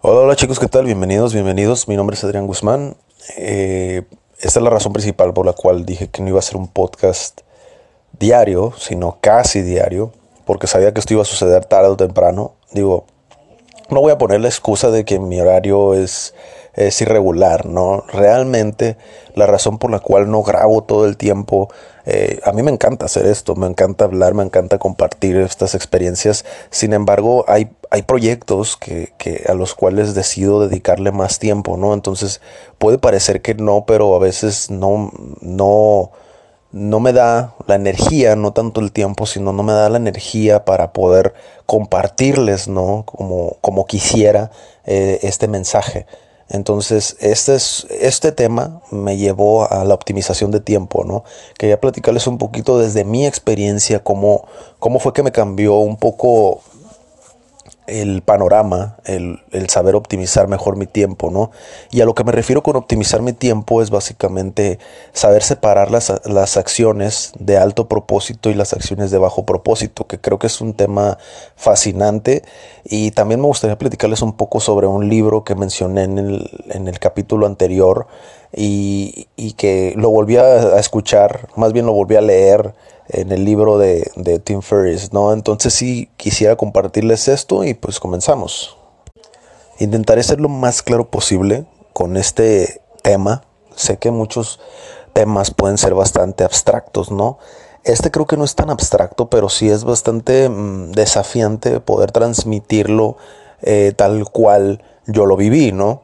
Hola, hola chicos, ¿qué tal? Bienvenidos, bienvenidos. Mi nombre es Adrián Guzmán. Eh, esta es la razón principal por la cual dije que no iba a ser un podcast diario, sino casi diario, porque sabía que esto iba a suceder tarde o temprano. Digo, no voy a poner la excusa de que mi horario es, es irregular, ¿no? Realmente la razón por la cual no grabo todo el tiempo, eh, a mí me encanta hacer esto, me encanta hablar, me encanta compartir estas experiencias, sin embargo hay, hay proyectos que, que a los cuales decido dedicarle más tiempo, ¿no? Entonces puede parecer que no, pero a veces no, no, no me da la energía, no tanto el tiempo, sino no me da la energía para poder compartirles, ¿no? Como, como quisiera eh, este mensaje. Entonces, este, es, este tema me llevó a la optimización de tiempo, ¿no? Quería platicarles un poquito desde mi experiencia, cómo, cómo fue que me cambió un poco el panorama, el, saber optimizar mejor mi tiempo, ¿no? Y a lo que me refiero con optimizar mi tiempo es básicamente saber separar las, las acciones de alto propósito y las acciones de bajo propósito, que creo que es un tema fascinante. Y también me gustaría platicarles un poco sobre un libro que mencioné en el, en el capítulo anterior y que lo volví a escuchar, más bien lo volví a leer en el libro de, de Tim Ferriss, ¿no? Entonces sí quisiera compartirles esto y pues comenzamos. Intentaré ser lo más claro posible con este tema. Sé que muchos temas pueden ser bastante abstractos, ¿no? Este creo que no es tan abstracto, pero sí es bastante mmm, desafiante poder transmitirlo eh, tal cual yo lo viví, ¿no?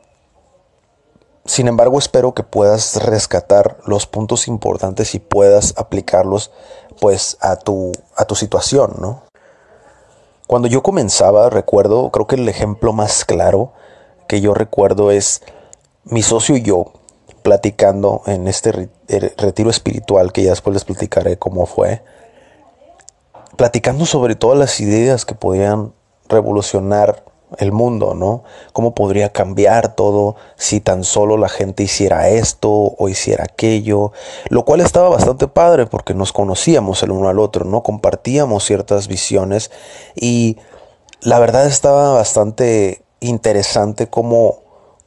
Sin embargo, espero que puedas rescatar los puntos importantes y puedas aplicarlos pues a tu, a tu situación, ¿no? Cuando yo comenzaba, recuerdo, creo que el ejemplo más claro que yo recuerdo es mi socio y yo platicando en este retiro espiritual que ya después les platicaré cómo fue, platicando sobre todas las ideas que podían revolucionar el mundo, ¿no? ¿Cómo podría cambiar todo si tan solo la gente hiciera esto o hiciera aquello? Lo cual estaba bastante padre porque nos conocíamos el uno al otro, ¿no? Compartíamos ciertas visiones y la verdad estaba bastante interesante cómo,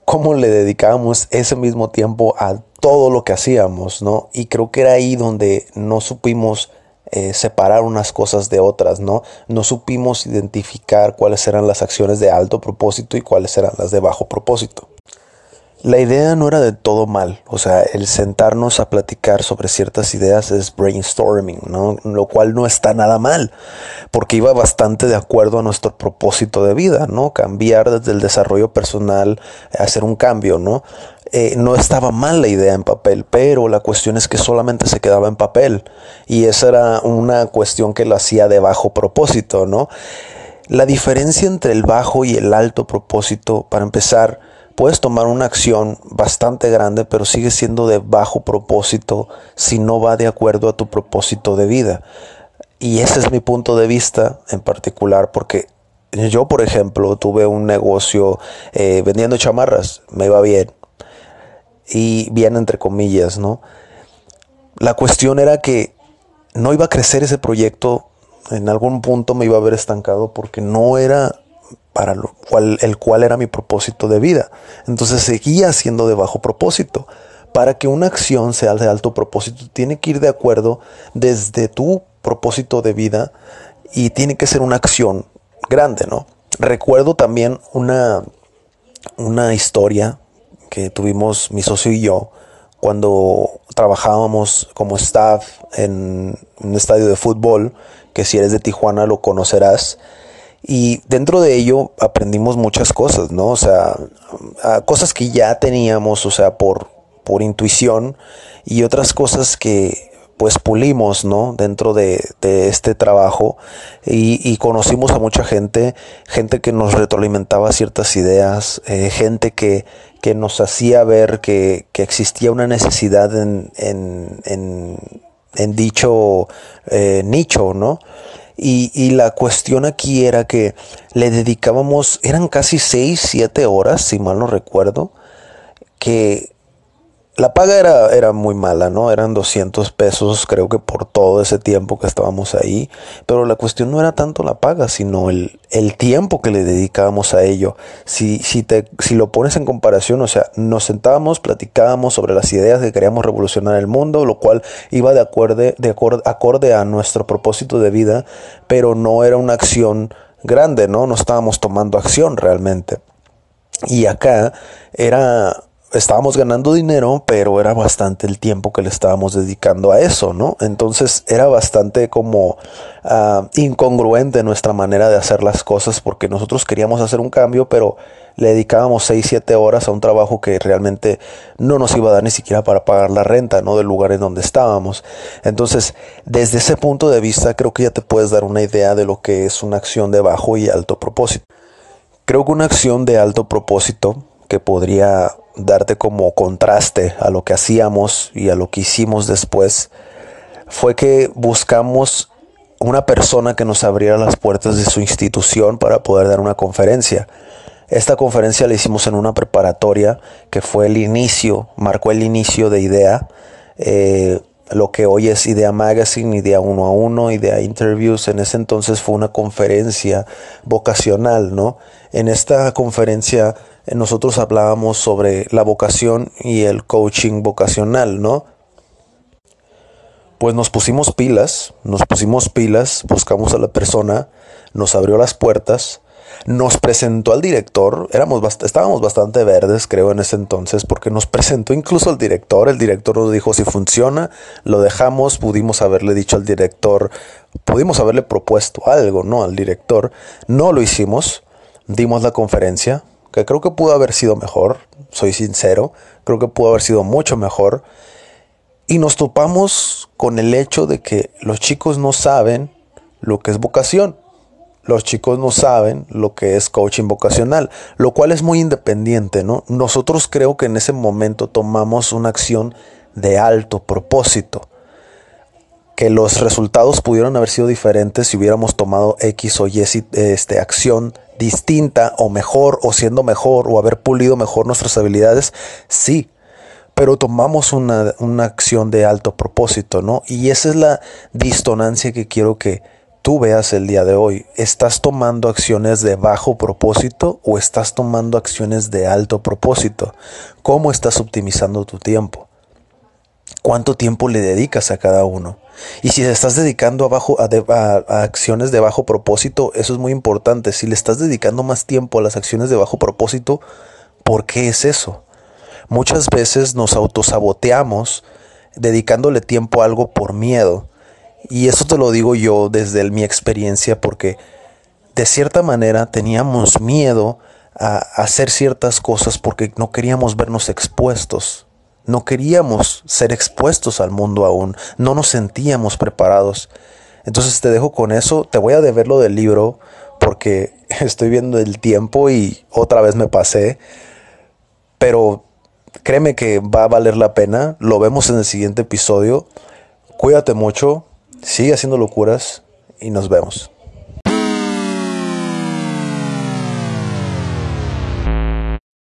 cómo le dedicábamos ese mismo tiempo a todo lo que hacíamos, ¿no? Y creo que era ahí donde no supimos eh, separar unas cosas de otras, ¿no? No supimos identificar cuáles eran las acciones de alto propósito y cuáles eran las de bajo propósito. La idea no era de todo mal, o sea, el sentarnos a platicar sobre ciertas ideas es brainstorming, ¿no? Lo cual no está nada mal, porque iba bastante de acuerdo a nuestro propósito de vida, ¿no? Cambiar desde el desarrollo personal, hacer un cambio, ¿no? Eh, no estaba mal la idea en papel, pero la cuestión es que solamente se quedaba en papel, y esa era una cuestión que lo hacía de bajo propósito, ¿no? La diferencia entre el bajo y el alto propósito, para empezar, puedes tomar una acción bastante grande, pero sigue siendo de bajo propósito si no va de acuerdo a tu propósito de vida. Y ese es mi punto de vista en particular, porque yo, por ejemplo, tuve un negocio eh, vendiendo chamarras, me iba bien. Y bien entre comillas, ¿no? La cuestión era que no iba a crecer ese proyecto, en algún punto me iba a ver estancado porque no era para lo cual, el cual era mi propósito de vida. Entonces seguía siendo de bajo propósito. Para que una acción sea de alto propósito, tiene que ir de acuerdo desde tu propósito de vida y tiene que ser una acción grande, ¿no? Recuerdo también una, una historia que tuvimos mi socio y yo cuando trabajábamos como staff en un estadio de fútbol, que si eres de Tijuana lo conocerás, y dentro de ello aprendimos muchas cosas, ¿no? O sea, cosas que ya teníamos, o sea, por, por intuición y otras cosas que pues pulimos, ¿no? Dentro de, este trabajo y, conocimos a mucha gente, gente que nos retroalimentaba ciertas ideas, eh, gente que, que nos hacía ver que, que existía una necesidad en, en, en, en dicho eh, nicho, ¿no? Y, y, la cuestión aquí era que le dedicábamos, eran casi 6, 7 horas, si mal no recuerdo, que la paga era, era muy mala, ¿no? Eran 200 pesos, creo que por todo ese tiempo que estábamos ahí. Pero la cuestión no era tanto la paga, sino el, el tiempo que le dedicábamos a ello. Si, si, te, si lo pones en comparación, o sea, nos sentábamos, platicábamos sobre las ideas que queríamos revolucionar el mundo, lo cual iba de, acorde, de acorde a nuestro propósito de vida, pero no era una acción grande, ¿no? No estábamos tomando acción realmente. Y acá era estábamos ganando dinero, pero era bastante el tiempo que le estábamos dedicando a eso, ¿no? Entonces era bastante como uh, incongruente nuestra manera de hacer las cosas porque nosotros queríamos hacer un cambio, pero le dedicábamos 6, 7 horas a un trabajo que realmente no nos iba a dar ni siquiera para pagar la renta, ¿no? Del lugar en donde estábamos. Entonces, desde ese punto de vista, creo que ya te puedes dar una idea de lo que es una acción de bajo y alto propósito. Creo que una acción de alto propósito que podría darte como contraste a lo que hacíamos y a lo que hicimos después fue que buscamos una persona que nos abriera las puertas de su institución para poder dar una conferencia. Esta conferencia la hicimos en una preparatoria que fue el inicio, marcó el inicio de IDEA, eh, lo que hoy es IDEA Magazine, IDEA 1 a 1, IDEA Interviews. En ese entonces fue una conferencia vocacional, ¿no? En esta conferencia nosotros hablábamos sobre la vocación y el coaching vocacional, ¿no? Pues nos pusimos pilas, nos pusimos pilas, buscamos a la persona, nos abrió las puertas, nos presentó al director, éramos estábamos bastante verdes, creo, en ese entonces, porque nos presentó incluso al director, el director nos dijo si funciona, lo dejamos, pudimos haberle dicho al director, pudimos haberle propuesto algo, ¿no? Al director, no lo hicimos, dimos la conferencia, creo que pudo haber sido mejor, soy sincero, creo que pudo haber sido mucho mejor. Y nos topamos con el hecho de que los chicos no saben lo que es vocación. Los chicos no saben lo que es coaching vocacional, lo cual es muy independiente, ¿no? Nosotros creo que en ese momento tomamos una acción de alto propósito que los resultados pudieron haber sido diferentes si hubiéramos tomado X o Y este, acción distinta o mejor o siendo mejor o haber pulido mejor nuestras habilidades, sí, pero tomamos una, una acción de alto propósito, ¿no? Y esa es la distonancia que quiero que tú veas el día de hoy. ¿Estás tomando acciones de bajo propósito o estás tomando acciones de alto propósito? ¿Cómo estás optimizando tu tiempo? Cuánto tiempo le dedicas a cada uno. Y si le estás dedicando a, a, acciones de bajo propósito, eso es muy importante. Si le estás dedicando más tiempo a las acciones de bajo propósito, ¿por qué es eso? Muchas veces nos autosaboteamos dedicándole tiempo a algo por miedo. Y eso te lo digo yo desde mi experiencia porque de cierta manera teníamos miedo a hacer ciertas cosas porque no queríamos vernos expuestos no queríamos ser expuestos al mundo aún, no nos sentíamos preparados. Entonces te dejo con eso, te voy a deber lo del libro porque estoy viendo el tiempo y otra vez me pasé, pero créeme que va a valer la pena, lo vemos en el siguiente episodio, cuídate mucho, sigue haciendo locuras y nos vemos.